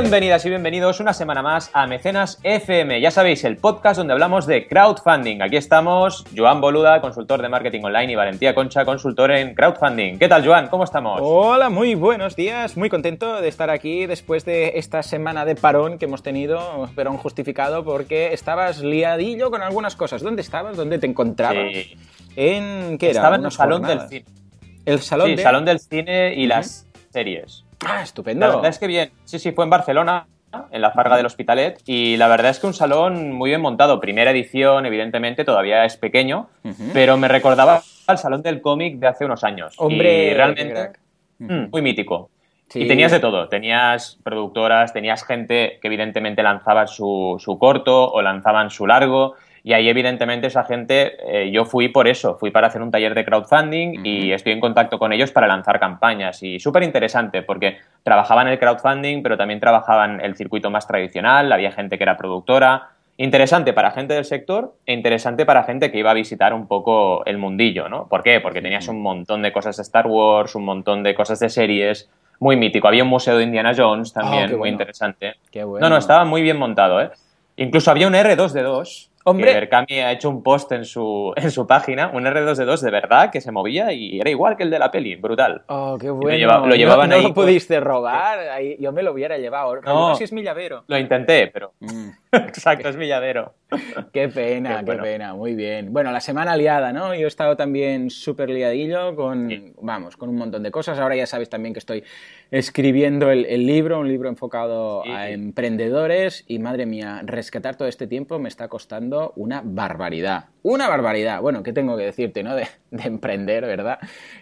Bienvenidas y bienvenidos una semana más a Mecenas FM. Ya sabéis, el podcast donde hablamos de crowdfunding. Aquí estamos, Joan Boluda, consultor de marketing online, y Valentía Concha, consultor en crowdfunding. ¿Qué tal, Joan? ¿Cómo estamos? Hola, muy buenos días. Muy contento de estar aquí después de esta semana de parón que hemos tenido, parón justificado porque estabas liadillo con algunas cosas. ¿Dónde estabas? ¿Dónde te encontrabas? Sí. ¿En qué era? Estaba en el ¿Unas salón jornadas? del cine. El salón sí, de... salón del cine y las series. Ah, estupendo. La verdad es que bien. Sí, sí, fue en Barcelona, en la Farga del Hospitalet, y la verdad es que un salón muy bien montado. Primera edición, evidentemente, todavía es pequeño, pero me recordaba al salón del cómic de hace unos años. Hombre, y realmente mm, muy mítico. Sí. Y tenías de todo, tenías productoras, tenías gente que evidentemente lanzaba su, su corto o lanzaban su largo, y ahí evidentemente esa gente, eh, yo fui por eso, fui para hacer un taller de crowdfunding y estoy en contacto con ellos para lanzar campañas. Y súper interesante porque trabajaban el crowdfunding, pero también trabajaban el circuito más tradicional, había gente que era productora. Interesante para gente del sector e interesante para gente que iba a visitar un poco el mundillo, ¿no? ¿Por qué? Porque tenías un montón de cosas de Star Wars, un montón de cosas de series, muy mítico. Había un museo de Indiana Jones también, qué muy bueno. interesante. Qué bueno. No, no, estaba muy bien montado, ¿eh? Incluso había un R2D2. Hombre. Que Berkami ha hecho un post en su, en su página, un R2D2 de verdad que se movía y era igual que el de la peli, brutal. Oh, qué bueno. lleva- lo llevaban no, no ahí lo pudiste robar, ahí- yo me lo hubiera llevado. No. No sé si es mi llavero. Lo intenté, pero Mm. Exacto, es mi llavero. Qué pena, Qué pena, muy bien. Bueno, la semana liada, ¿no? Yo he estado también súper liadillo con, Sí. vamos, con un montón de cosas. Ahora ya sabes también que estoy escribiendo el, el libro, un libro enfocado Sí. a emprendedores y madre mía, rescatar todo este tiempo me está costando una barbaridad. Una barbaridad. Bueno, ¿qué tengo que decirte, no? De, de emprender, ¿verdad?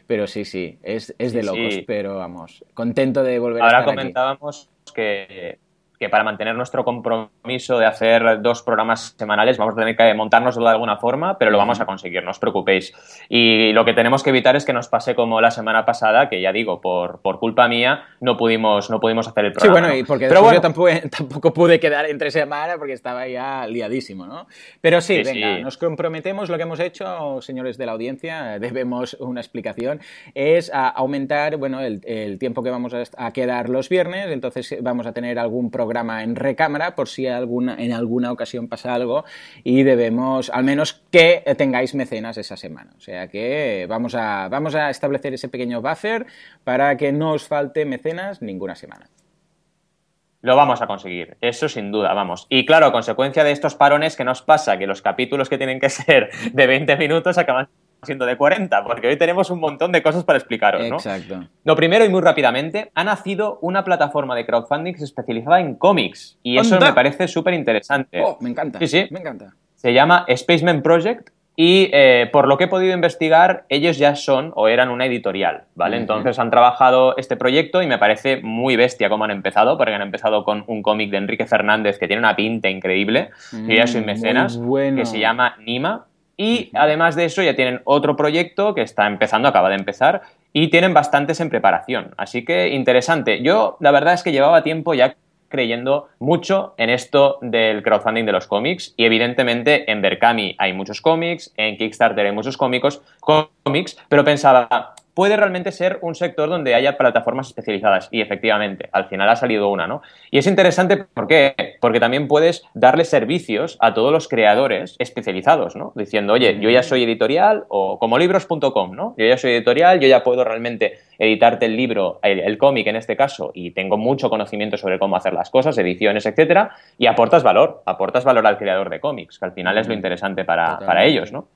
Pero sí, sí, es, es de locos, sí. pero vamos, contento de volver a Ahora estar aquí. comentábamos que, que para mantener nuestro compromiso de hacer dos programas semanales vamos a tener que montarnos de alguna forma, pero lo vamos a conseguir, no os preocupéis. Y lo que tenemos que evitar es que nos pase como la semana pasada, que ya digo, por, por culpa mía no pudimos, no pudimos hacer el Sí, programa. bueno, ¿no? y porque Pero bueno, yo tampoco, tampoco pude quedar entre semana porque estaba ya liadísimo, ¿no? Pero sí, Sí, venga, sí. nos comprometemos, lo que hemos hecho, señores de la audiencia, debemos una explicación, es a aumentar, bueno, el, el tiempo que vamos a, a quedar los viernes, entonces vamos a tener algún programa en recámara por si alguna, en alguna ocasión pasa algo y debemos, al menos que tengáis mecenas esa semana. O sea que vamos a, vamos a establecer ese pequeño buffer para que no os falte mecenas ninguna semana. Lo vamos a conseguir, eso sin duda, vamos. Y claro, a consecuencia de estos parones, ¿qué nos pasa? Que los capítulos que tienen que ser de 20 minutos acaban siendo de 40, porque hoy tenemos un montón de cosas para explicaros, ¿no? Exacto. Lo primero y muy rápidamente, ha nacido una plataforma de crowdfunding especializada en cómics y eso me parece súper interesante. Oh, me encanta. Sí, sí. Me encanta. Se llama Spaceman Project y eh, por lo que he podido investigar, ellos ya son o eran una editorial, ¿vale? Entonces han trabajado este proyecto y me parece muy bestia cómo han empezado, porque han empezado con un cómic de Enrique Fernández que tiene una pinta increíble, y ya soy mecenas, bueno. que se llama Nima. Y además de eso ya tienen otro proyecto que está empezando, acaba de empezar, y tienen bastantes en preparación. Así que interesante. Yo la verdad es que llevaba tiempo ya creyendo mucho en esto del crowdfunding de los cómics y evidentemente en Berkami hay muchos cómics, en Kickstarter hay muchos cómicos, cómics, pero pensaba, puede realmente ser un sector donde haya plataformas especializadas y efectivamente, al final ha salido una, ¿no? Y es interesante ¿por qué? Porque también puedes darle servicios a todos los creadores especializados, ¿no? Diciendo, oye, yo ya soy editorial o como libros.com, ¿no? Yo ya soy editorial, yo ya puedo realmente editarte el libro, el, el cómic en este caso, y tengo mucho conocimiento sobre cómo hacer las cosas, ediciones, etcétera, y aportas valor, aportas valor al creador de cómics, que al final es lo interesante para, para ellos, ¿no?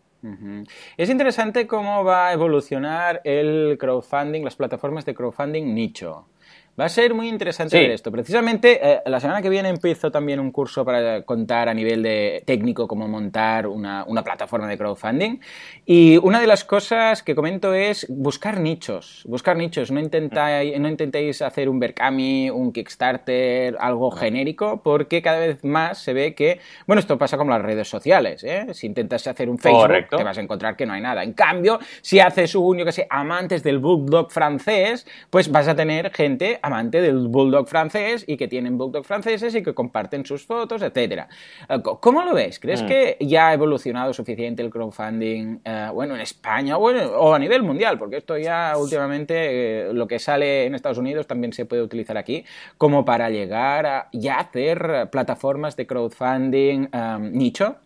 Es interesante cómo va a evolucionar el crowdfunding, las plataformas de crowdfunding nicho. Va a ser muy interesante Sí. ver esto. Precisamente eh, la semana que viene empiezo también un curso para contar a nivel de técnico cómo montar una, una plataforma de crowdfunding. Y una de las cosas que comento es buscar nichos. Buscar nichos. No intentáis, no intentéis hacer un Berkami, un Kickstarter, algo genérico, porque cada vez más se ve que, bueno, esto pasa como las redes sociales. ¿eh? Si intentas hacer un Facebook, Correcto. te vas a encontrar que no hay nada. En cambio, si haces un, yo que sé, amantes del bulldog francés, pues vas a tener gente amante del bulldog francés y que tienen bulldog franceses y que comparten sus fotos, etcétera. Eh, ¿Cómo lo ves? ¿Crees mm. que ya ha evolucionado suficiente el crowdfunding, eh, bueno, en España o a nivel mundial? Porque esto ya últimamente, eh, lo que sale en Estados Unidos también se puede utilizar aquí, como para llegar a ya hacer plataformas de crowdfunding nicho.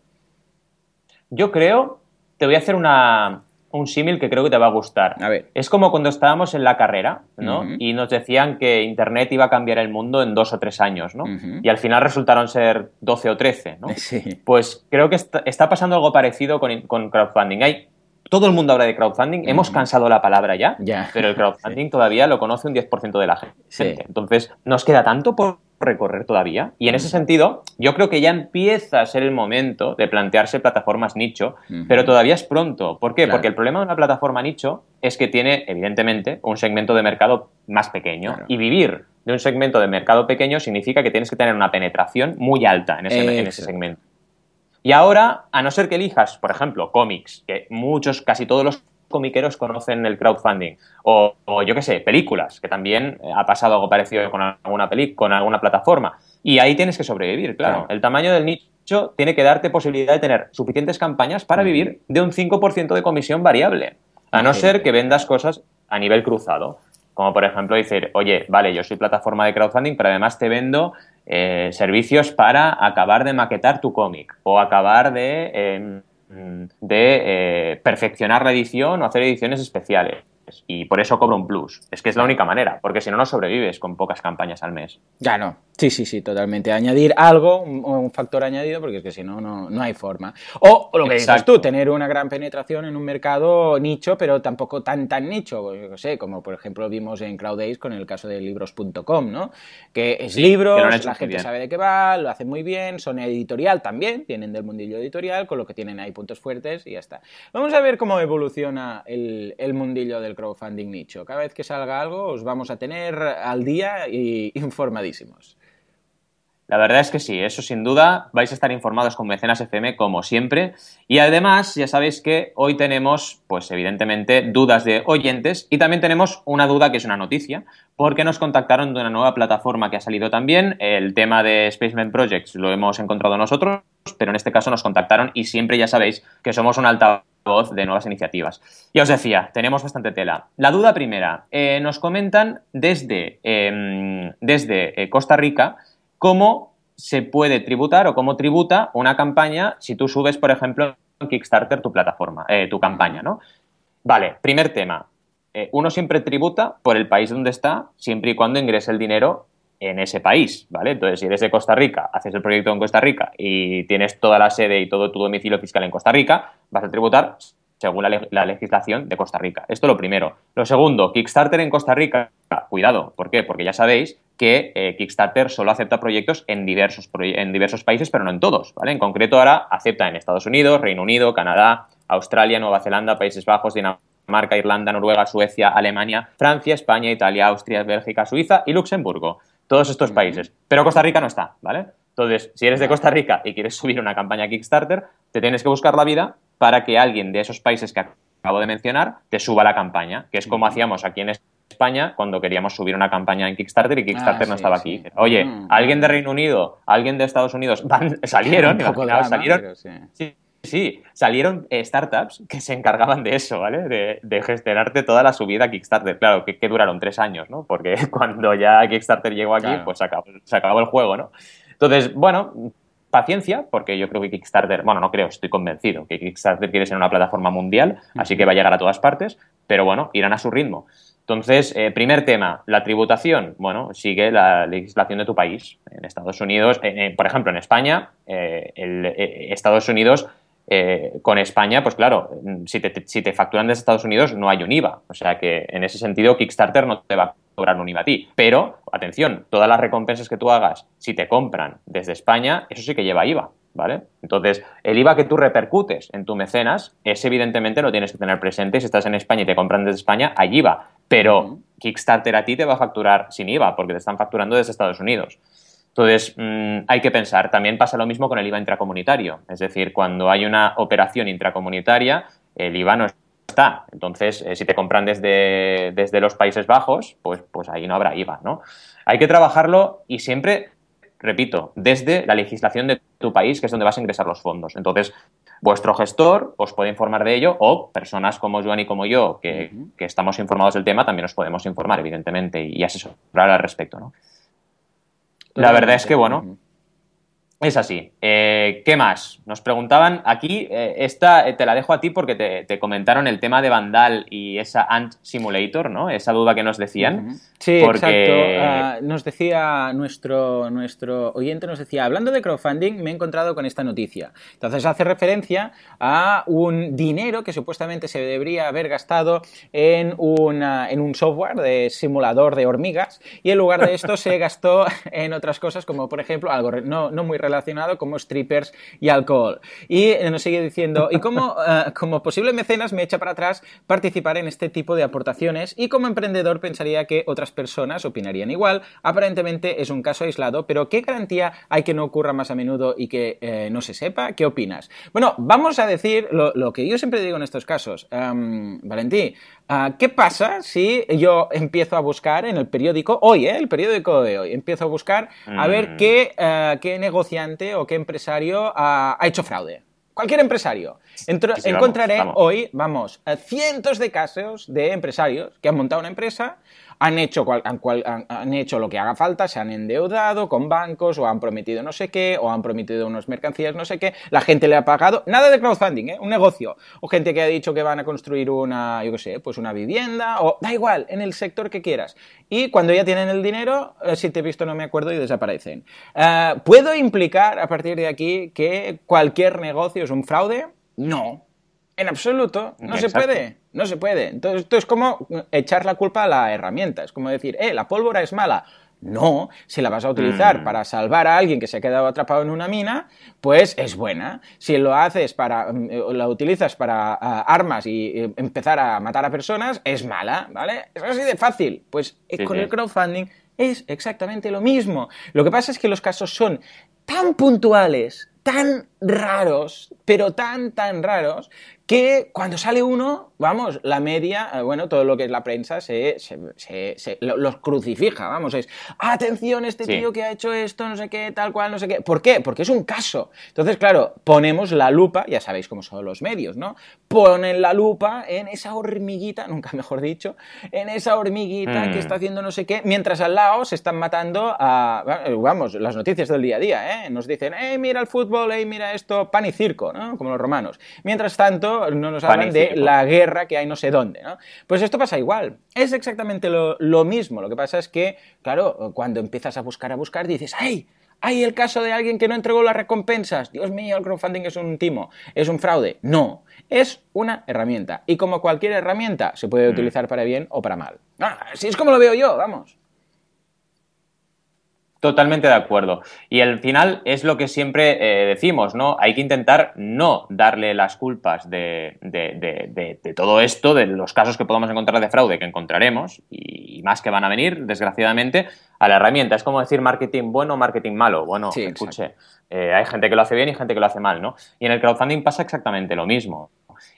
Yo creo, te voy a hacer una, un símil que creo que te va a gustar. A ver. Es como cuando estábamos en la carrera, ¿no? Y nos decían que Internet iba a cambiar el mundo en dos o tres años, ¿no? Y al final resultaron ser 12 o 13, ¿no? Sí. Pues creo que está, pasando algo parecido con, con crowdfunding. Hay todo el mundo habla de crowdfunding, hemos cansado la palabra ya, pero el crowdfunding todavía lo conoce un 10% de la gente. Entonces, nos queda tanto por recorrer todavía. Y en ese sentido, yo creo que ya empieza a ser el momento de plantearse plataformas nicho, pero todavía es pronto. ¿Por qué? Porque el problema de una plataforma nicho es que tiene, evidentemente, un segmento de mercado más pequeño. Y vivir de un segmento de mercado pequeño significa que tienes que tener una penetración muy alta en ese, en ese segmento. Y ahora, a no ser que elijas, por ejemplo, cómics, que muchos, casi todos los comiqueros conocen el crowdfunding. O, yo qué sé, películas, que también eh, ha pasado algo parecido con alguna, con alguna plataforma. Y ahí tienes que sobrevivir, claro. El tamaño del nicho tiene que darte posibilidad de tener suficientes campañas para vivir de un 5% de comisión variable. A no ser que vendas cosas a nivel cruzado. Como por ejemplo decir, oye, vale, yo soy plataforma de crowdfunding, pero además te vendo eh, servicios para acabar de maquetar tu cómic o acabar de... Em, de eh, perfeccionar la edición o hacer ediciones especiales. Y por eso cobro un plus. Es que es la única manera, porque si no, no sobrevives con pocas campañas al mes. Ya no. Sí, sí, sí, totalmente. Añadir algo, un, factor añadido, porque es que si no, no, hay forma. O, lo que dices tú, tener una gran penetración en un mercado nicho, pero tampoco tan, tan nicho. Yo sé, como por ejemplo vimos en CrowdAce con el caso de libros.com, ¿no? Que es libros, la gente sabe de qué va, lo hacen muy bien, son editorial también, tienen del mundillo editorial, con lo que tienen ahí puntos fuertes y ya está. Vamos a ver cómo evoluciona el, el mundillo del crowdfunding nicho. Cada vez que salga algo, os vamos a tener al día y informadísimos. La verdad es que sí, eso sin duda. Vais a estar informados con Mecenas FM como siempre. Y además, ya sabéis que hoy tenemos, pues evidentemente, dudas de oyentes y también tenemos una duda que es una noticia, porque nos contactaron de una nueva plataforma que ha salido también. El tema de Spaceman Projects lo hemos encontrado nosotros, pero en este caso nos contactaron y siempre ya sabéis que somos un altavoz de nuevas iniciativas. Ya os decía, tenemos bastante tela. La duda primera, eh, nos comentan desde, em, desde eh, Costa Rica cómo se puede tributar o cómo tributa una campaña si tú subes, por ejemplo, en Kickstarter tu plataforma, eh, tu campaña, ¿no? Vale, primer tema. Uno siempre tributa por el país donde está, siempre y cuando ingrese el dinero en ese país, ¿vale? Entonces, si eres de Costa Rica, haces el proyecto en Costa Rica y tienes toda la sede y todo tu domicilio fiscal en Costa Rica, vas a tributar según la, legislación de Costa Rica. Esto lo primero. Lo segundo, Kickstarter en Costa Rica, cuidado, ¿por qué? Porque ya sabéis que eh, Kickstarter solo acepta proyectos en diversos, en diversos países, pero no en todos, ¿vale? En concreto ahora acepta en Estados Unidos, Reino Unido, Canadá, Australia, Nueva Zelanda, Países Bajos, Dinamarca, Irlanda, Noruega, Suecia, Alemania, Francia, España, Italia, Austria, Bélgica, Suiza y Luxemburgo. Todos estos países. Pero Costa Rica no está, ¿vale? Entonces, si eres de Costa Rica y quieres subir una campaña Kickstarter, te tienes que buscar la vida para que alguien de esos países que acabo de mencionar te suba la campaña, que es como hacíamos aquí en España cuando queríamos subir una campaña en Kickstarter y Kickstarter ah, no estaba aquí. Oye, mm. alguien de Reino Unido, alguien de Estados Unidos, salieron, salieron, sí. Sí, salieron eh, startups que se encargaban de eso, ¿vale? De, gestionarte toda la subida a Kickstarter. Claro, que, duraron tres años, ¿no? Porque cuando ya Kickstarter llegó aquí, pues se acabó el juego, ¿no? Entonces, bueno, paciencia, porque yo creo que Kickstarter, bueno, no creo, estoy convencido que Kickstarter quiere ser una plataforma mundial, así que va a llegar a todas partes, pero bueno, irán a su ritmo. Entonces, eh, primer tema, la tributación. Bueno, sigue la legislación de tu país. En Estados Unidos, eh, eh, por ejemplo, en España, el, Estados Unidos con España, pues claro, si te, si te facturan desde Estados Unidos no hay un IVA. O sea que en ese sentido Kickstarter no te va a cobrar un IVA a ti. Pero, atención, todas las recompensas que tú hagas, si te compran desde España, eso sí que lleva IVA. ¿Vale? Entonces, el IVA que tú repercutes en tu mecenas, ese evidentemente lo tienes que tener presente. Si estás en España y te compran desde España, hay IVA. Pero Kickstarter a ti te va a facturar sin IVA, porque te están facturando desde Estados Unidos. Entonces, mm, hay que pensar. También pasa lo mismo con el IVA intracomunitario. Es decir, cuando hay una operación intracomunitaria, el IVA no es está. Entonces, eh, si te compran desde, desde los Países Bajos, pues, pues ahí no habrá IVA, ¿no? Hay que trabajarlo y siempre, repito, desde la legislación de tu país, que es donde vas a ingresar los fondos. Entonces, vuestro gestor os puede informar de ello o personas como Joan y como yo, que, que estamos informados del tema, también os podemos informar, evidentemente, y, asesorar al respecto, ¿no? La verdad es que, bueno, es así. Eh, ¿Qué más? Nos preguntaban aquí, eh, esta eh, te la dejo a ti porque te, comentaron el tema de Vandal y esa Ant Simulator, ¿no? Esa duda que nos decían. Sí, exacto. Ah, nos decía nuestro, nuestro oyente, nos decía, hablando de crowdfunding, me he encontrado con esta noticia. Entonces hace referencia a un dinero que supuestamente se debería haber gastado en, una, en un software de simulador de hormigas y en lugar de esto se gastó en otras cosas como, por ejemplo, algo no, no muy relacionado como strippers y alcohol. Y nos sigue diciendo, y como, eh, como posible mecenas me echa para atrás participar en este tipo de aportaciones y como emprendedor pensaría que otras personas opinarían igual. Aparentemente es un caso aislado, pero ¿qué garantía hay que no ocurra más a menudo y que eh, no se sepa? ¿Qué opinas? Bueno, vamos a decir lo, que yo siempre digo en estos casos. Valentí, ah, ¿qué pasa si yo empiezo a buscar en el periódico, hoy, eh, el periódico de hoy, empiezo a buscar a ver mm. qué, qué negocio o qué empresario ha, hecho fraude. Cualquier empresario. encontraré hoy, vamos, cientos de casos de empresarios que han montado una empresa han hecho, han, hecho lo que haga falta, se han endeudado con bancos o han prometido no sé qué, o han prometido unas mercancías no sé qué, la gente le ha pagado, nada de crowdfunding, ¿eh? un negocio, o gente que ha dicho que van a construir una, yo qué sé, pues una vivienda, o da igual, en el sector que quieras. Y cuando ya tienen el dinero, eh, si te he visto no me acuerdo y desaparecen. Eh, ¿Puedo implicar a partir de aquí que cualquier negocio es un fraude? No, en absoluto, no se puede, no se puede. Entonces, esto es como echar la culpa a la herramienta, es como decir, eh, la pólvora es mala. No, si la vas a utilizar mm. para salvar a alguien que se ha quedado atrapado en una mina, pues es buena. Si lo haces para, mm, la utilizas para ah, armas y empezar a matar a personas, es mala, ¿vale? Es así de fácil. Pues eh, con el crowdfunding es exactamente lo mismo. Lo que pasa es que los casos son tan puntuales, tan raros, pero tan, tan raros, que cuando sale uno, vamos, la media, eh, bueno, todo lo que es la prensa se, se, los crucifica, vamos, es, atención, este tío que ha hecho esto, no sé qué, tal cual, no sé qué. ¿Por qué? Porque es un caso. Entonces, claro, ponemos la lupa, ya sabéis cómo son los medios, ¿no? Ponen la lupa en esa hormiguita, nunca mejor dicho, en esa hormiguita que mm. está haciendo no sé qué, mientras al lado se están matando a, vamos, las noticias del día a día, ¿eh? Nos dicen, hey, mira el fútbol, hey, mira esto, pan y circo, ¿no? Como los romanos. Mientras tanto, no nos hablan de la guerra que hay no sé dónde, ¿no? Pues esto pasa igual. Es exactamente lo, lo mismo. Lo que pasa es que, claro, cuando empiezas a buscar, a buscar, dices, ¡ay! ¿Hay el caso de alguien que no entregó las recompensas? Dios mío, el crowdfunding es un timo, es un fraude. No, es una herramienta. Y como cualquier herramienta, se puede mm. utilizar para bien o para mal. Ah, así es como lo veo yo, vamos. Totalmente de acuerdo. Y al final es lo que siempre eh, decimos, ¿no? Hay que intentar no darle las culpas de, todo esto, de los casos que podamos encontrar de fraude, que encontraremos, y, más que van a venir, desgraciadamente, a la herramienta. Es como decir marketing bueno o marketing malo. Bueno, escuche, eh, hay gente que lo hace bien y gente que lo hace mal, ¿no? Y en el crowdfunding pasa exactamente lo mismo.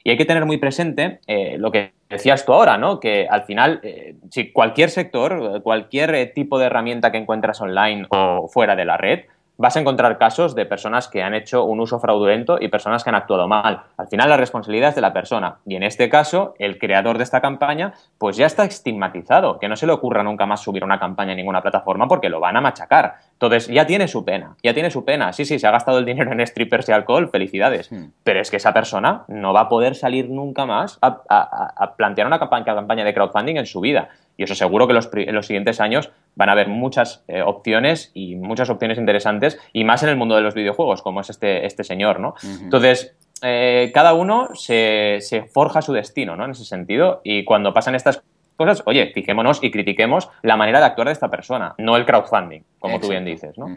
Y hay que tener muy presente eh, lo que decías tú ahora, ¿no? Que al final, eh, si cualquier sector, cualquier eh, tipo de herramienta que encuentras online o fuera de la red, vas a encontrar casos de personas que han hecho un uso fraudulento y personas que han actuado mal. Al final la responsabilidad es de la persona y en este caso el creador de esta campaña pues ya está estigmatizado, que no se le ocurra nunca más subir una campaña en ninguna plataforma porque lo van a machacar. Entonces ya tiene su pena, ya tiene su pena. Sí, sí, se ha gastado el dinero en strippers y alcohol, felicidades. Hmm. Pero es que esa persona no va a poder salir nunca más a, plantear una campaña de crowdfunding en su vida. Y eso seguro que en los siguientes años van a haber muchas eh, opciones y muchas opciones interesantes, y más en el mundo de los videojuegos, como es este, este señor, ¿no? Entonces, eh, cada uno se, forja su destino, ¿no? En ese sentido, y cuando pasan estas cosas, oye, fijémonos y critiquemos la manera de actuar de esta persona, no el crowdfunding, como tú bien dices, ¿no?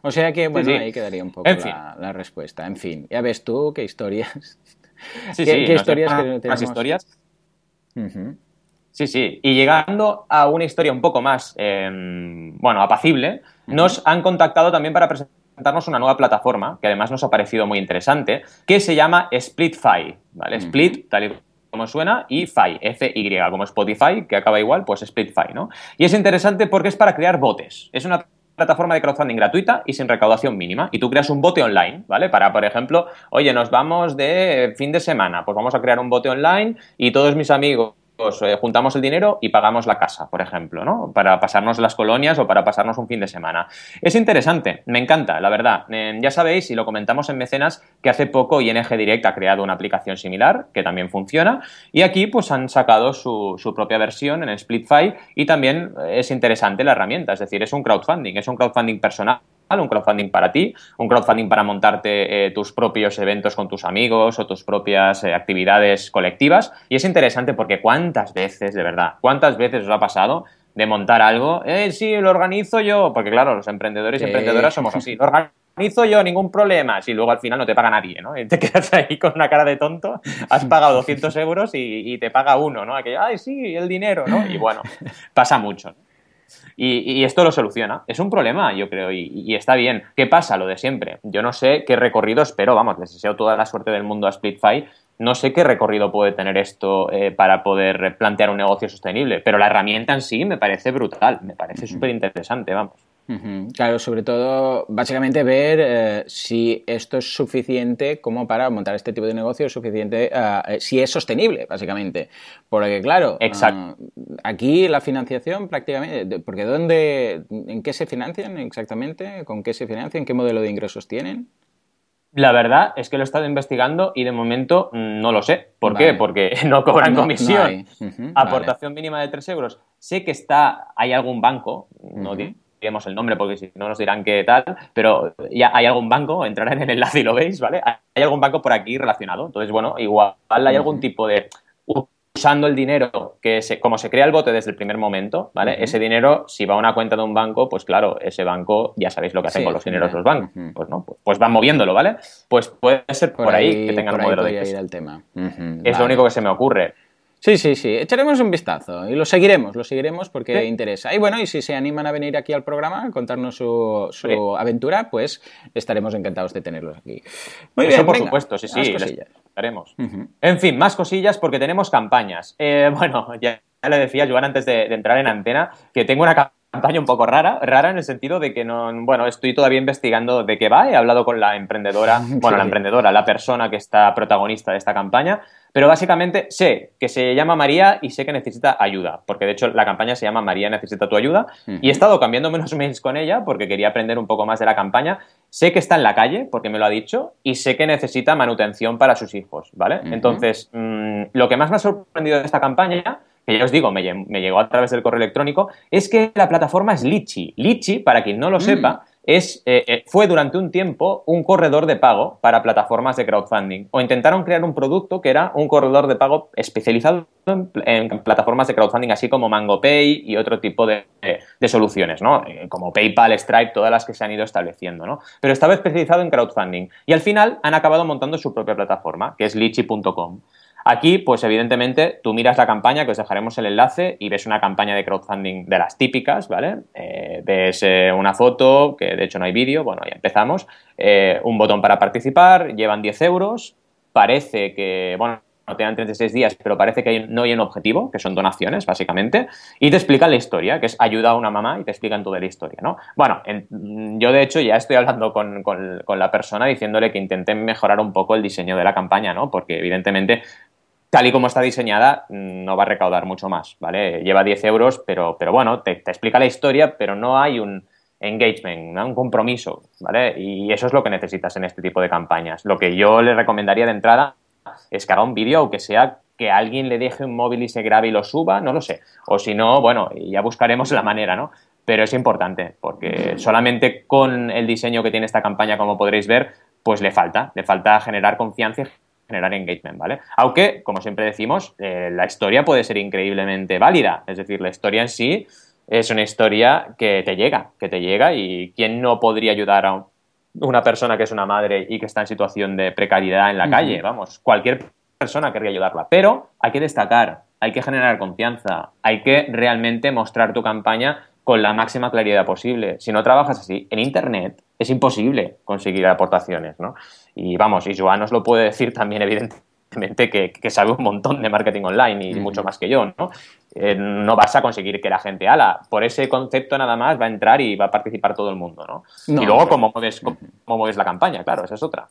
O sea que, bueno, ahí quedaría un poco la, respuesta. En fin, ya ves tú qué historias. Sí, ¿Qué, historias que tenemos? Más historias. Sí, sí. Y llegando a una historia un poco más, em, bueno, apacible, nos han contactado también para presentarnos una nueva plataforma, que además nos ha parecido muy interesante, que se llama Splitfy, ¿vale? Split, tal y como suena, y Fi, F-Y, como Spotify, que acaba igual, pues SplitFi, ¿no? Y es interesante porque es para crear botes. Es una plataforma de crowdfunding gratuita y sin recaudación mínima. Y tú creas un bote online, ¿vale? Para, por ejemplo, oye, nos vamos de fin de semana, pues vamos a crear un bote online y todos mis amigos pues, eh, juntamos el dinero y pagamos la casa, por ejemplo, ¿no? Para pasarnos las colonias o para pasarnos un fin de semana. Es interesante, me encanta, la verdad. Eh, ya sabéis, y lo comentamos en Mecenas, que hace poco ING Direct ha creado una aplicación similar, que también funciona, y aquí pues han sacado su, su propia versión en SplitFi y también es interesante la herramienta, es decir, es un crowdfunding, es un crowdfunding personal un crowdfunding para ti, un crowdfunding para montarte eh, tus propios eventos con tus amigos o tus propias eh, actividades colectivas. Y es interesante porque cuántas veces, de verdad, cuántas veces os ha pasado de montar algo, eh, sí, lo organizo yo, porque claro, los emprendedores y emprendedoras somos así, lo organizo yo, ningún problema, si luego al final no te paga nadie, ¿no? Y te quedas ahí con una cara de tonto, has pagado 200 euros y, y te paga uno, ¿no? Aquello, ay, sí, el dinero, ¿no? Y bueno, pasa mucho. Y, esto lo soluciona. Es un problema, yo creo, y, está bien. ¿Qué pasa? Lo de siempre. Yo no sé qué recorrido espero, vamos, les deseo toda la suerte del mundo a SplitFi. No sé qué recorrido puede tener esto eh, para poder plantear un negocio sostenible, pero la herramienta en sí me parece brutal, me parece súper interesante, vamos. Claro, sobre todo, básicamente ver eh, si esto es suficiente como para montar este tipo de negocio, suficiente, eh, eh, si es sostenible, básicamente. Porque, claro, Exacto. aquí la financiación prácticamente, porque ¿dónde, en qué se financian exactamente? ¿Con qué se financian? ¿Qué modelo de ingresos tienen? La verdad es que lo he estado investigando y de momento mm, no lo sé. ¿Por qué? Porque no cobran comisión. Aportación mínima de 3 euros. Sé que está, hay algún banco, no diremos el nombre porque si no nos dirán qué tal, pero ya hay algún banco, entrará en el enlace y lo veis, ¿vale? Hay algún banco por aquí relacionado. Entonces, bueno, igual hay algún tipo de usando el dinero que se, como se crea el bote desde el primer momento, ¿vale? Ese dinero, si va a una cuenta de un banco, pues claro, ese banco, ya sabéis lo que hacen con los dineros los bancos, pues no, pues, pues, van moviéndolo, ¿vale? Pues puede ser por, ahí, que tengan un modelo de ir tema. es lo único que se me ocurre. Sí, sí, sí. Echaremos un vistazo y lo seguiremos, lo seguiremos porque interesa. Y bueno, y si se animan a venir aquí al programa a contarnos su, su aventura, pues estaremos encantados de tenerlos aquí. Muy Eso por supuesto, sí, sí. Estaremos. En fin, más cosillas porque tenemos campañas. Eh, bueno, ya, le decía Joan antes de, de entrar en antena que tengo una campaña un poco rara, rara en el sentido de que no, bueno, estoy todavía investigando de qué va, he hablado con la emprendedora, bueno, la emprendedora, la persona que está protagonista de esta campaña, pero básicamente sé que se llama María y sé que necesita ayuda, porque de hecho la campaña se llama María necesita tu ayuda y he estado cambiando menos mails con ella porque quería aprender un poco más de la campaña. Sé que está en la calle porque me lo ha dicho y sé que necesita manutención para sus hijos, ¿vale? Entonces, mm, lo que más me ha sorprendido de esta campaña que ya os digo, me, llegó a través del correo electrónico, es que la plataforma es Litchi. Litchi, para quien no lo mm. sepa, es, eh, eh, fue durante un tiempo un corredor de pago para plataformas de crowdfunding. O intentaron crear un producto que era un corredor de pago especializado en, plataformas de crowdfunding, así como MangoPay y otro tipo de, soluciones, ¿no? Eh, como PayPal, Stripe, todas las que se han ido estableciendo, ¿no? Pero estaba especializado en crowdfunding. Y al final han acabado montando su propia plataforma, que es litchi.com. Aquí, pues evidentemente, tú miras la campaña, que os dejaremos el enlace, y ves una campaña de crowdfunding de las típicas, ¿vale? Eh, ves eh, una foto, que de hecho no hay vídeo, bueno, ya empezamos, eh, un botón para participar, llevan 10 euros, parece que, bueno, no te dan 36 días, pero parece que no hay un objetivo, que son donaciones, básicamente, y te explican la historia, que es ayuda a una mamá y te explican toda la historia, ¿no? Bueno, yo de hecho ya estoy hablando con, con, la persona diciéndole que intenten mejorar un poco el diseño de la campaña, ¿no? Porque evidentemente tal y como está diseñada, no va a recaudar mucho más, ¿vale? Lleva 10 euros, pero, pero bueno, te, explica la historia, pero no hay un engagement, ¿no? un compromiso, ¿vale? Y eso es lo que necesitas en este tipo de campañas. Lo que yo le recomendaría de entrada es que haga un vídeo, aunque sea que alguien le deje un móvil y se grabe y lo suba, no lo sé. O si no, bueno, ya buscaremos la manera, ¿no? Pero es importante, porque solamente con el diseño que tiene esta campaña, como podréis ver, pues le falta, le falta generar confianza y generar engagement, ¿vale? Aunque, como siempre decimos, eh, la historia puede ser increíblemente válida, es decir, la historia en sí es una historia que te llega, que te llega y quién no podría ayudar a una persona que es una madre y que está en situación de precariedad en la calle, vamos, cualquier persona querría ayudarla, pero hay que destacar, hay que generar confianza, hay que realmente mostrar tu campaña con la máxima claridad posible. Si no trabajas así en Internet, es imposible conseguir aportaciones, ¿no? Y vamos, y Joan nos lo puede decir también, evidentemente que, sabe un montón de marketing online y mucho más que yo, ¿no? Eh, no vas a conseguir que la gente, ala, por ese concepto nada más va a entrar y va a participar todo el mundo, ¿no? y luego, ¿cómo mueves, cómo mueves la campaña? Claro, esa es otra.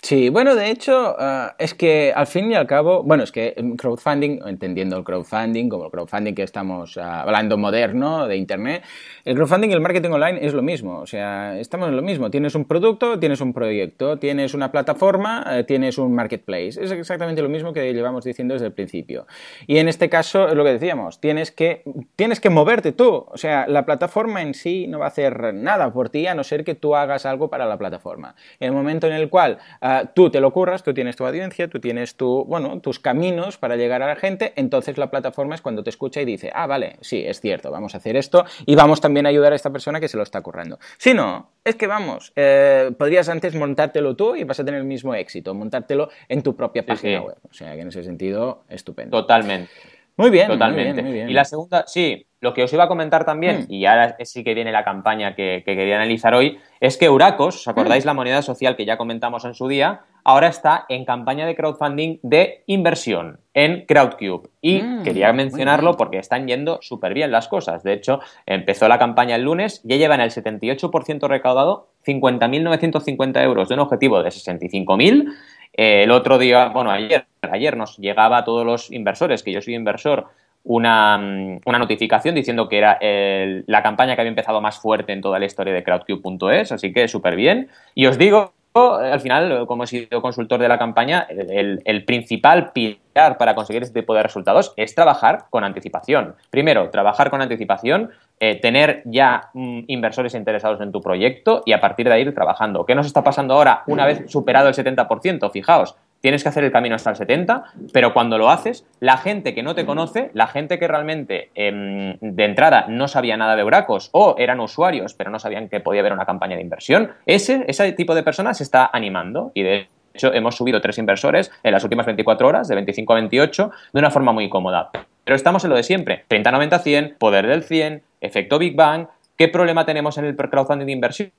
Sí, bueno, de hecho, ah, es que al fin y al cabo, bueno, es que crowdfunding, entendiendo el crowdfunding como el crowdfunding que estamos ah, hablando moderno de Internet, el crowdfunding y el marketing online es lo mismo, o sea, estamos en lo mismo. Tienes un producto, tienes un proyecto, tienes una plataforma, eh, tienes un marketplace. Es exactamente lo mismo que llevamos diciendo desde el principio. Y en este caso, es lo que decíamos, tienes que, tienes que moverte tú, o sea, la plataforma en sí no va a hacer nada por ti a no ser que tú hagas algo para la plataforma. En el momento en el cual Ah, tú te lo curras, tú tienes tu audiencia, tú tienes tu, bueno, tus caminos para llegar a la gente, entonces la plataforma es cuando te escucha y dice, ah, vale, sí, es cierto, vamos a hacer esto y vamos también a ayudar a esta persona que se lo está currando. Si no, es que vamos, eh, podrías antes montártelo tú y vas a tener el mismo éxito, montártelo en tu propia página web. O sea que en ese sentido, estupendo. Totalmente. Muy bien, totalmente. Muy bien, Y la segunda, sí, lo que os iba a comentar también, hmm. y ahora sí que viene la campaña que, quería analizar hoy, es que Uracos, ¿os acordáis hmm. la moneda social que ya comentamos en su día? Ahora está en campaña de crowdfunding de inversión en Crowdcube. Y hmm, quería mencionarlo porque están yendo súper bien las cosas. De hecho, empezó la campaña el lunes, ya llevan el 78% recaudado, 50.950 euros de un objetivo de 65.000 el otro día, bueno, ayer, ayer nos llegaba a todos los inversores, que yo soy inversor, una, mm, notificación diciendo que era la campaña que había empezado más fuerte en toda la historia de crowdcube.es, así que súper bien. Y os digo al final, como he sido consultor de la campaña, el, principal pilar para conseguir este tipo de resultados es trabajar con anticipación. Primero, trabajar con anticipación, eh, tener ya mm, inversores interesados en tu proyecto y a partir de ahí ir trabajando. ¿Qué nos está pasando ahora una vez superado el 70%? Fijaos, tienes que hacer el camino hasta el 70, pero cuando lo haces, la gente que no te conoce, la gente que realmente em, de entrada no sabía nada de Euracos o eran usuarios, pero no sabían que podía haber una campaña de inversión, ese, ese tipo de personas se está animando y de hecho hemos subido tres inversores en las últimas 24 horas, de 25 a 28, de una forma muy cómoda. Pero estamos en lo de siempre, 30-90-100, poder del 100, efecto Big Bang, ¿qué problema tenemos en el crowdfunding de inversión?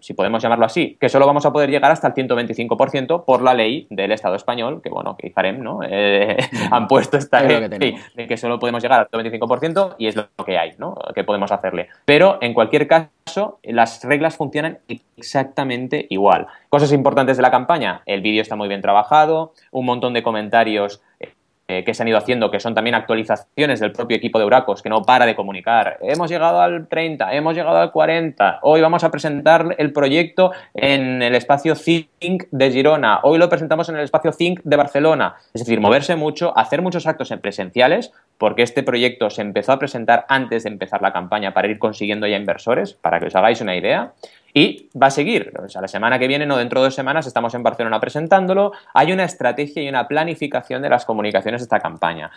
si podemos llamarlo así, que solo vamos a poder llegar hasta el 125% por la ley del Estado español, que bueno, que IFAREM, ¿no? Eh, han puesto esta ley de que solo podemos llegar al 125% y es lo que hay, ¿no? Que podemos hacerle. Pero en cualquier caso, las reglas funcionan exactamente igual. Cosas importantes de la campaña, el vídeo está muy bien trabajado, un montón de comentarios eh, que se han ido haciendo, que son también actualizaciones del propio equipo de Uracos, que no para de comunicar. Hemos llegado al 30, hemos llegado al 40, hoy vamos a presentar el proyecto en el espacio Think de Girona, hoy lo presentamos en el espacio Think de Barcelona. Es decir, moverse mucho, hacer muchos actos en presenciales, porque este proyecto se empezó a presentar antes de empezar la campaña para ir consiguiendo ya inversores, para que os hagáis una idea. Y va a seguir. O sea, la semana que viene, no dentro de dos semanas, estamos en Barcelona presentándolo. Hay una estrategia y una planificación de las comunicaciones de esta campaña.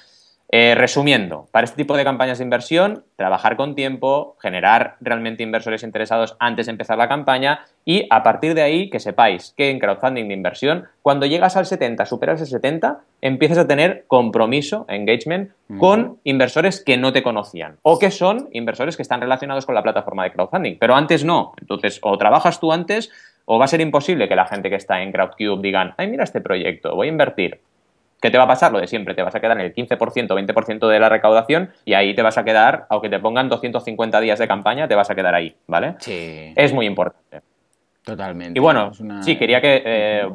Eh, resumiendo, para este tipo de campañas de inversión, trabajar con tiempo, generar realmente inversores interesados antes de empezar la campaña y a partir de ahí que sepáis que en crowdfunding de inversión, cuando llegas al 70, superas el 70, empiezas a tener compromiso, engagement, con inversores que no te conocían o que son inversores que están relacionados con la plataforma de crowdfunding, pero antes no. Entonces, o trabajas tú antes o va a ser imposible que la gente que está en Crowdcube digan, ay, mira este proyecto, voy a invertir. ¿Qué te va a pasar? Lo de siempre, te vas a quedar en el 15%, 20% de la recaudación y ahí te vas a quedar, aunque te pongan 250 días de campaña, te vas a quedar ahí, ¿vale? Sí. Es muy importante. Totalmente. Y bueno, sí, quería que eh,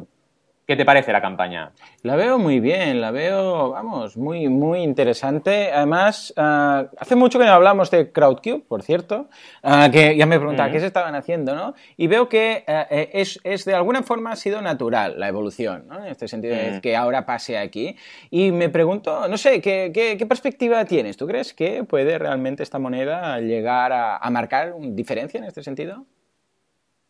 ¿Qué te parece la campaña? La veo muy bien, la veo, vamos, muy, muy interesante. Además, ah, hace mucho que no hablamos de Crowdcube, por cierto, ah, que ya me preguntaba qué se estaban haciendo, ¿no? Y veo que ah, eh, es, es, de alguna forma ha sido natural la evolución, ¿no? En este sentido de que ahora pase aquí. Y me pregunto, no sé, ¿qué, qué, perspectiva tienes? ¿Tú crees que puede realmente esta moneda llegar a, marcar una diferencia en este sentido?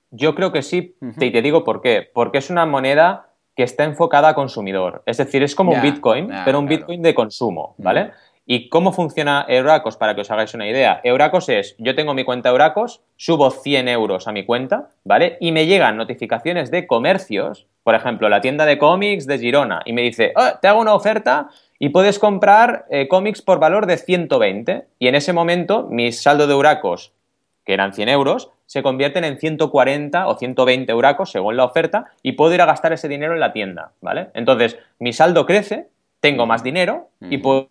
Yo creo que sí, y te digo por qué. Porque es una moneda que está enfocada a consumidor. Es decir, es como un Bitcoin, pero un Bitcoin de consumo, ¿vale? ¿Y cómo funciona Euracos para que os hagáis una idea? Euracos es, yo tengo mi cuenta Euracos, subo 100 euros a mi cuenta, ¿vale? Y me llegan notificaciones de comercios, por ejemplo, la tienda de cómics de Girona, y me dice, oh, te hago una oferta y puedes comprar eh, cómics por valor de 120. Y en ese momento, mi saldo de Euracos, que eran 100 euros, se convierten en 140 o 120 euracos según la oferta y puedo ir a gastar ese dinero en la tienda, ¿vale? Entonces, mi saldo crece, tengo más dinero y puedo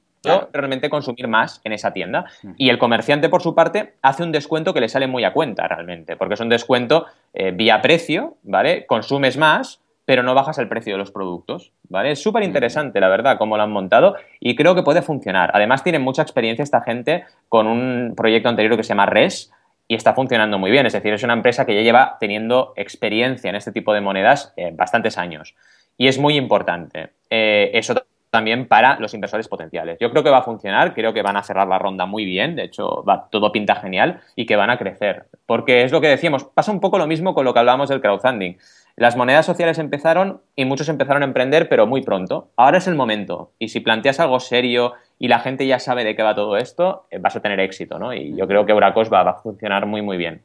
realmente consumir más en esa tienda. Y el comerciante, por su parte, hace un descuento que le sale muy a cuenta realmente, porque es un descuento eh, vía precio, ¿vale? Consumes más, pero no bajas el precio de los productos, ¿vale? Es súper interesante, la verdad, cómo lo han montado y creo que puede funcionar. Además, tiene mucha experiencia esta gente con un proyecto anterior que se llama RES y está funcionando muy bien. Es decir, es una empresa que ya lleva teniendo experiencia en este tipo de monedas eh, bastantes años. Y es muy importante. Eh, eso también para los inversores potenciales. Yo creo que va a funcionar, creo que van a cerrar la ronda muy bien, de hecho va, todo pinta genial y que van a crecer. Porque es lo que decíamos, pasa un poco lo mismo con lo que hablábamos del crowdfunding. Las monedas sociales empezaron y muchos empezaron a emprender, pero muy pronto. Ahora es el momento. Y si planteas algo serio y la gente ya sabe de qué va todo esto, eh, vas a tener éxito, ¿no? Y yo creo que Euracos va, va a funcionar muy, muy bien.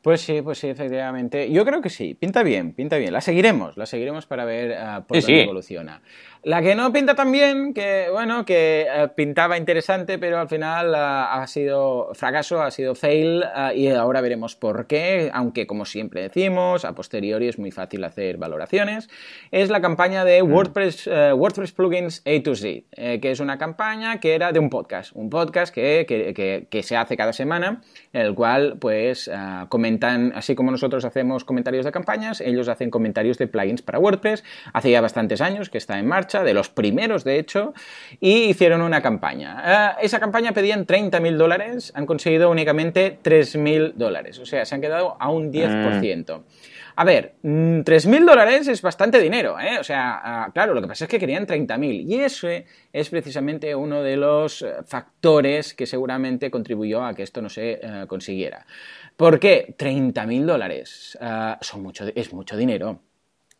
Pues sí, pues sí, efectivamente. Yo creo que sí, pinta bien, pinta bien. La seguiremos, la seguiremos para ver uh, por dónde evoluciona. La que no pinta tan bien, que bueno, que uh, pintaba interesante, pero al final uh, ha sido fracaso, ha sido fail, y ahora veremos por qué, aunque como siempre decimos, a posteriori es muy fácil hacer valoraciones, es la campaña de mm. WordPress, WordPress Plugins A to Z, eh, que es una campaña que era de un podcast, un podcast que, que, que, que se hace cada semana, en el cual pues comenta así como nosotros hacemos comentarios de campañas, ellos hacen comentarios de plugins para WordPress. Hace ya bastantes años que está en marcha, de los primeros de hecho, y hicieron una campaña. Eh, esa campaña pedían 30.000 dólares, han conseguido únicamente 3.000 dólares, o sea, se han quedado a un 10%. A ver, 3.000 mm, dólares es bastante dinero, ¿eh? O sea, ah, claro, lo que pasa es que querían 30.000 y eso es precisamente uno de los eh, factores que seguramente contribuyó a que esto no se consiguiera. ¿Por qué? 30.000 dólares uh, son mucho, es mucho dinero.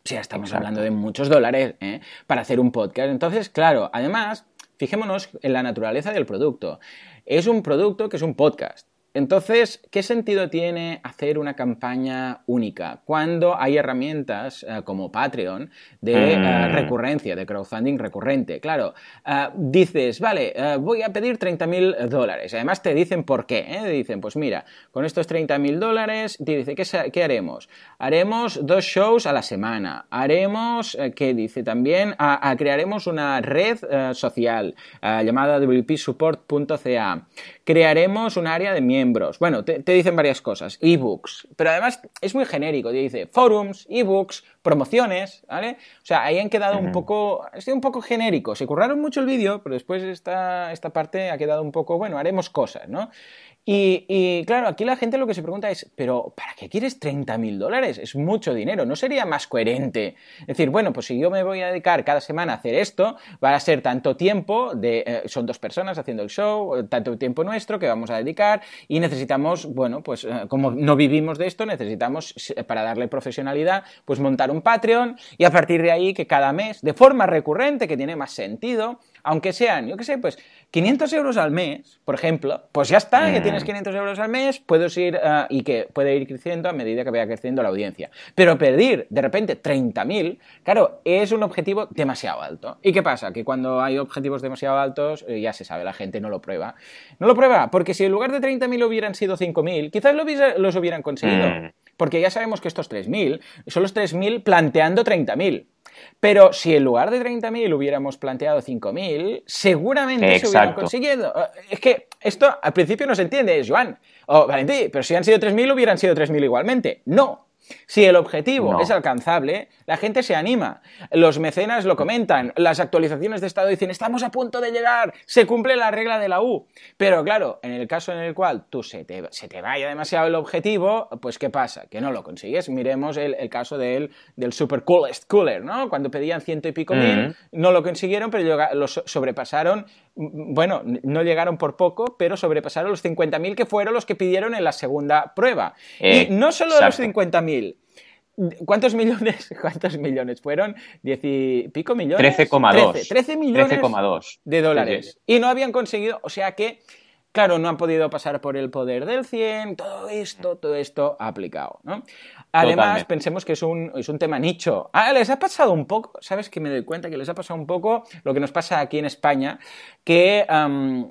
O sea, estamos hablando de muchos dólares ¿eh? para hacer un podcast. Entonces, claro, además, fijémonos en la naturaleza del producto. Es un producto que es un podcast. Entonces, ¿qué sentido tiene hacer una campaña única cuando hay herramientas eh, como Patreon de eh, mm. recurrencia, de crowdfunding recurrente? Claro, eh, dices, vale, voy a pedir 30.000 dólares. Además te dicen por qué. Dicen, pues mira, con estos 30.000 dólares, te dice, ¿qué, haremos? Haremos dos shows a la semana. Haremos, ¿qué dice también? crearemos una red social llamada wpsupport.ca. Crearemos un área de miembros. Bueno, te, dicen varias cosas. Ebooks. Pero además es muy genérico. Te dice forums, ebooks, promociones, ¿vale? O sea, ahí han quedado un poco. Ha sido un poco genérico. Se curraron mucho el vídeo, pero después esta, esta parte ha quedado un poco. Bueno, haremos cosas, ¿no? Y, claro, aquí la gente lo que se pregunta es, pero ¿para qué quieres 30.000 dólares? Es mucho dinero, ¿no sería más coherente? Es decir, bueno, pues si yo me voy a dedicar cada semana a hacer esto, va a ser tanto tiempo, de, eh, son dos personas haciendo el show, tanto tiempo nuestro que vamos a dedicar y necesitamos, bueno, pues eh, como no vivimos de esto, necesitamos, para darle profesionalidad, pues montar un Patreon y a partir de ahí que cada mes, de forma recurrente, que tiene más sentido, aunque sean, yo qué sé, pues 500 euros al mes, por ejemplo, pues ya está, que tienes 500 mm. euros al mes, puedes ir uh, y que puede ir creciendo a medida que vaya creciendo la audiencia. Pero pedir de repente 30.000, claro, es un objetivo demasiado alto. ¿Y qué pasa? Que cuando hay objetivos demasiado altos, eh, ya se sabe, la gente no lo prueba. No lo prueba, porque si en lugar de 30.000 hubieran sido 5.000, quizás los hubieran conseguido. Mm. Porque ya sabemos que estos 3.000 son los 3.000 planteando 30.000. Pero si en lugar de 30.000 hubiéramos planteado 5.000, seguramente se hubieran conseguido. Eh, es que esto al principio no se entiende, Joan o Valentín, pero si han sido 3.000 hubieran sido 3.000 igualmente. No, si el objetivo es alcanzable, la gente se anima. Los mecenas lo comentan, las actualizaciones de estado dicen, estamos a punto de llegar, se cumple la regla de la U. Pero claro, en el caso en el cual tú se te, se te vaya demasiado el objetivo, pues ¿qué pasa? Que no lo consigues. Miremos el, caso del, del super coolest cooler, ¿no? Cuando pedían ciento y pico mil, mm. no lo consiguieron, pero lo sobrepasaron bueno, no llegaron por poco, pero sobrepasaron los 50.000 que fueron los que pidieron en la segunda prueba. y no solo los 50.000. ¿Cuántos millones? ¿Cuántos millones fueron? ¿Diez y pico millones? 13,2. 13, millones de dólares. Y no habían conseguido, o sea que claro, no han podido pasar por el poder del 100, todo esto, todo esto aplicado, ¿no? Además, pensemos que es un, es un tema nicho. Ah, les ha pasado un poco, ¿sabes? Que me doy cuenta que les ha pasado un poco lo que nos pasa aquí en España, que,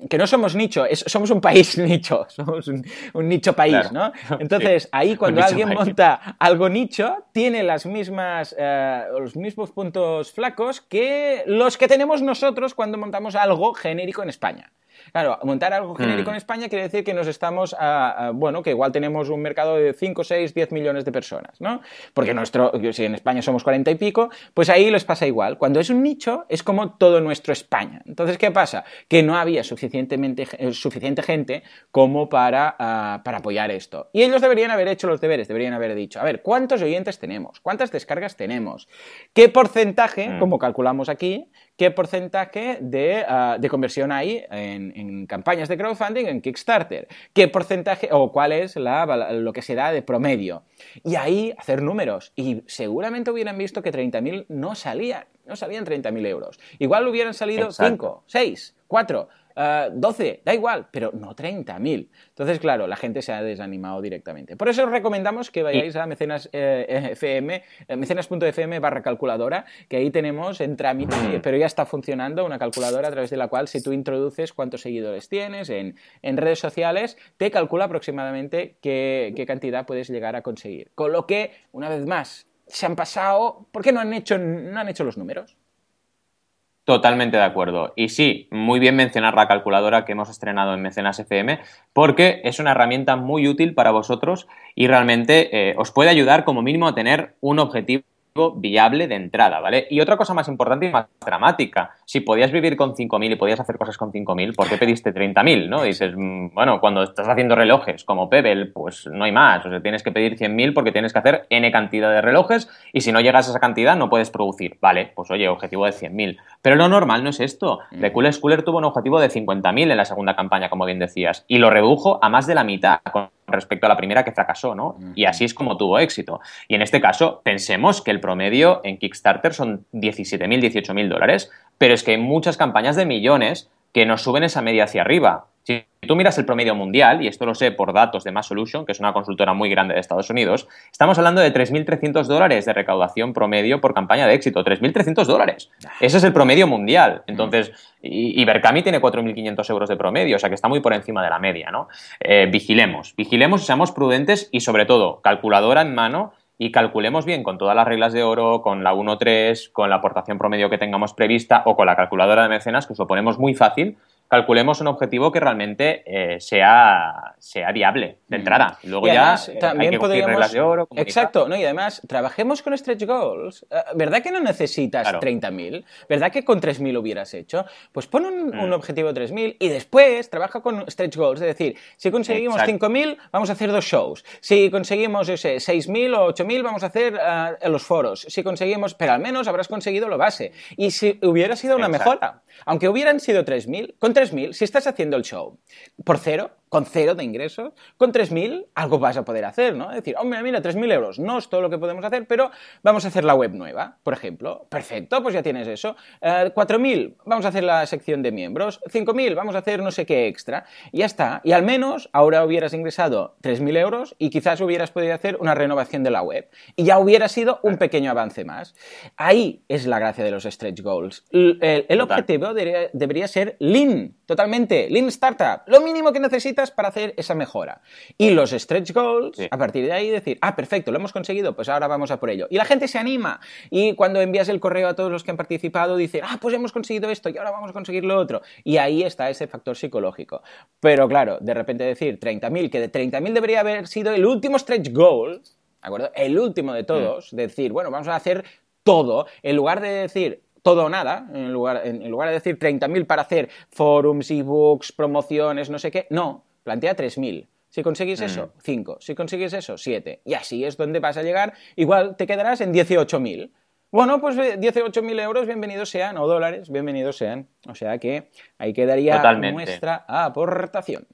que no somos nicho, somos un país nicho, somos un, nicho país, ¿no? Entonces, ahí cuando alguien monta algo nicho, tiene las mismas, eh, los mismos puntos flacos que los que tenemos nosotros cuando montamos algo genérico en España. Claro, montar algo genérico en. España quiere decir que nos estamos, a, bueno, que igual tenemos un mercado de 5, 6, 10 millones de personas, ¿no? Porque nuestro, si en España somos 40 y pico, pues ahí les pasa igual. Cuando es un nicho, es como todo nuestro España. Entonces, ¿qué pasa? Que no había suficientemente, eh, suficiente gente como para, ah, para apoyar esto. Y ellos deberían haber hecho los deberes, deberían haber dicho, a ver, ¿cuántos oyentes tenemos? ¿Cuántas descargas tenemos? ¿Qué porcentaje, mm. como calculamos aquí, qué porcentaje de, ah, conversión hay en, campañas de crowdfunding en Kickstarter, qué porcentaje o cuál es lo que se da de promedio. Y ahí hacer números. Y seguramente hubieran visto que 30.000 no salían, no salían 30.000 euros. Igual hubieran salido 5, 6, 4. 12, eh, da igual, pero no 30.000. Entonces, claro, la gente se ha desanimado directamente. Por eso os recomendamos que vayáis a mecenas, eh, FM, eh, mecenas.fm barra calculadora, que ahí tenemos en trámite, pero ya está funcionando una calculadora a través de la cual si tú introduces cuántos seguidores tienes en, redes sociales, te calcula aproximadamente qué, qué cantidad puedes llegar a conseguir. Con lo que, una vez más, se han pasado, ¿por qué no han hecho, no han hecho los números? Totalmente de acuerdo. Y sí, muy bien mencionar la calculadora que hemos estrenado en Mecenas FM, porque es una herramienta muy útil para vosotros y realmente eh, os puede ayudar como mínimo a tener un objetivo viable de entrada, ¿vale? Y otra cosa más importante y más dramática, si podías vivir con 5.000 y podías hacer cosas con 5.000, ¿por qué pediste 30.000, no? dices, mm, bueno, cuando estás haciendo relojes como Pebble, pues no hay más, o sea, tienes que pedir 100.000 porque tienes que hacer N cantidad de relojes y si no llegas a esa cantidad no puedes producir, ¿vale? Pues oye, objetivo de 100.000. Pero lo normal no es esto. The Cool Schooler tuvo un objetivo de 50.000 en la segunda campaña, como bien decías, y lo redujo a más de la mitad, con respecto a la primera que fracasó, ¿no? Y así es como tuvo éxito. Y en este caso, pensemos que el promedio en Kickstarter son 17.000, 18.000 dólares, pero es que hay muchas campañas de millones que nos suben esa media hacia arriba. Si tú miras el promedio mundial, y esto lo sé por datos de Mass Solution, que es una consultora muy grande de Estados Unidos, estamos hablando de 3.300 dólares de recaudación promedio por campaña de éxito. 3.300 dólares. Ese es el promedio mundial. Entonces, y, Berkami tiene 4.500 euros de promedio, o sea que está muy por encima de la media, ¿no? Eh, vigilemos, vigilemos seamos prudentes y sobre todo, calculadora en mano y calculemos bien con todas las reglas de oro, con la 1.3, con la aportación promedio que tengamos prevista o con la calculadora de mecenas, que os lo ponemos muy fácil, calculemos un objetivo que realmente eh, sea, sea viable de entrada. Y luego ya eh, también hay que podríamos... reglas de oro. Exacto, ¿no? y además trabajemos con stretch goals. Eh, ¿Verdad que no necesitas 30.000? ¿Verdad que con 3.000 hubieras hecho? Pues pon un, mm. objetivo de 3.000 y después trabaja con stretch goals. Es decir, si conseguimos 5.000, vamos a hacer dos shows. Si conseguimos ese 6.000 o 8.000, vamos a hacer los foros. Si conseguimos, pero al menos habrás conseguido lo base. Y si hubiera sido una mejora, aunque hubieran sido 3.000, con 3.000, si estás haciendo el show por cero, con cero de ingresos, con 3.000 algo vas a poder hacer, ¿no? Es decir, hombre, mira, 3.000 euros no es todo lo que podemos hacer, pero vamos a hacer la web nueva, por ejemplo. Perfecto, pues ya tienes eso. 4.000, eh, vamos a hacer la sección de miembros. 5.000, vamos a hacer no sé qué extra. Y ya está. Y al menos ahora hubieras ingresado 3.000 euros y quizás hubieras podido hacer una renovación de la web. Y ya hubiera sido un pequeño avance más. Ahí es la gracia de los stretch goals. El, objetivo debería, ser lean, totalmente. Lean startup. Lo mínimo que necesitas para hacer esa mejora. Y los stretch goals, a partir de ahí decir, ah, perfecto, lo hemos conseguido, pues ahora vamos a por ello. Y la gente se anima. Y cuando envías el correo a todos los que han participado, dicen, ah, pues hemos conseguido esto y ahora vamos a conseguir lo otro. Y ahí está ese factor psicológico. Pero claro, de repente decir 30.000, que de 30.000 debería haber sido el último stretch goal, ¿de acuerdo? El último de todos, mm. decir, bueno, vamos a hacer todo, en lugar de decir, todo o nada, en lugar, en lugar de decir 30.000 para hacer forums, ebooks, promociones, no sé qué, no, plantea 3.000. Si conseguís eso, 5. Mm. Si conseguís eso, 7. Y así es donde vas a llegar. Igual te quedarás en 18.000. Bueno, pues 18.000 euros, bienvenidos sean, o dólares, bienvenidos sean. O sea que ahí quedaría nuestra aportación.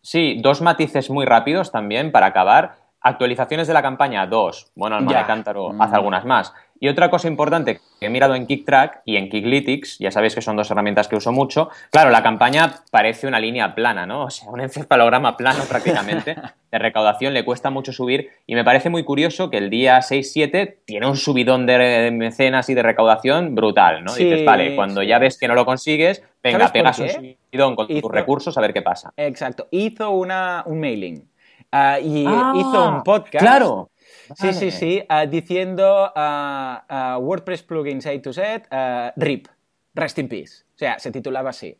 Sí, dos matices muy rápidos también para acabar. Actualizaciones de la campaña, dos. Bueno, Alma de Cántaro hace algunas más. Y otra cosa importante que he mirado en KickTrack y en Kicklytics, ya sabéis que son dos herramientas que uso mucho, claro, la campaña parece una línea plana, ¿no? O sea, un encefalograma plano prácticamente de recaudación, le cuesta mucho subir y me parece muy curioso que el día 6-7 tiene un subidón de mecenas y de recaudación brutal, ¿no? Dices, vale, cuando ya ves que no lo consigues, venga, pegas un subidón con tus recursos a ver qué pasa. Exacto, hizo una, un mailing. Ah, y ah, hizo un podcast. Claro. Sí, sí, sí, uh, diciendo uh, WordPress plugins A to Z, RIP, Rest in Peace. O sea, se titulaba así.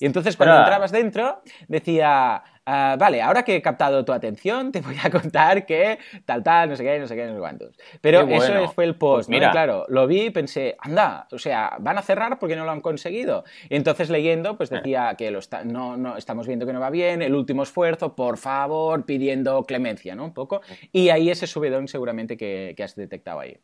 Y entonces cuando entrabas dentro decía, Ah, vale, ahora que he captado tu atención, te voy a contar que tal, tal, no sé qué, no sé qué, no sé cuántos. Pero eso fue el post, pues mira. Claro, lo vi y pensé, anda, o sea, van a cerrar porque no lo han conseguido. Y entonces leyendo, pues decía que lo no, no, estamos viendo que no va bien, el último esfuerzo, por favor, pidiendo clemencia, ¿no? Un poco. Y ahí ese subidón seguramente que, has detectado ahí.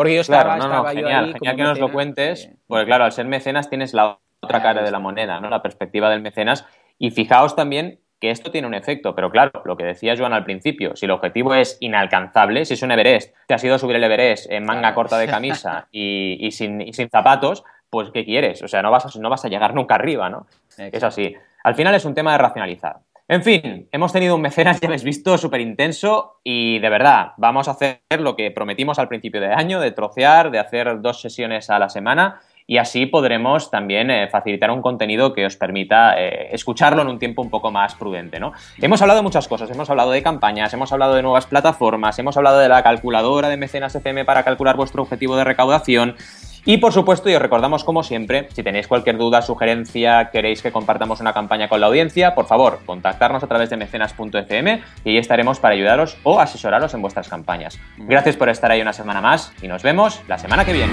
Porque yo estaba, estaba yo ahí genial que nos lo cuentes, porque claro, al ser mecenas tienes la otra cara de la moneda, ¿no? La perspectiva del mecenas. Y fijaos también que esto tiene un efecto, pero claro, lo que decía Joan al principio, si el objetivo es inalcanzable, si es un Everest, te has ido a subir el Everest en manga corta de camisa y, sin, zapatos, pues ¿qué quieres? O sea, no vas a, no vas a llegar nunca arriba, ¿no? Es así. Al final es un tema de racionalizar. En fin, hemos tenido un mecenas, ya habéis visto, súper intenso y de verdad, vamos a hacer lo que prometimos al principio de año, de trocear, de hacer dos sesiones a la semana y así podremos también eh, facilitar un contenido que os permita eh, escucharlo en un tiempo un poco más prudente. ¿no? Hemos hablado de muchas cosas, hemos hablado de campañas, hemos hablado de nuevas plataformas, hemos hablado de la calculadora de mecenas FM para calcular vuestro objetivo de recaudación. Y por supuesto, y os recordamos como siempre, si tenéis cualquier duda, sugerencia, queréis que compartamos una campaña con la audiencia, por favor, contactarnos a través de mecenas.fm y ahí estaremos para ayudaros o asesoraros en vuestras campañas. Gracias por estar ahí una semana más y nos vemos la semana que viene.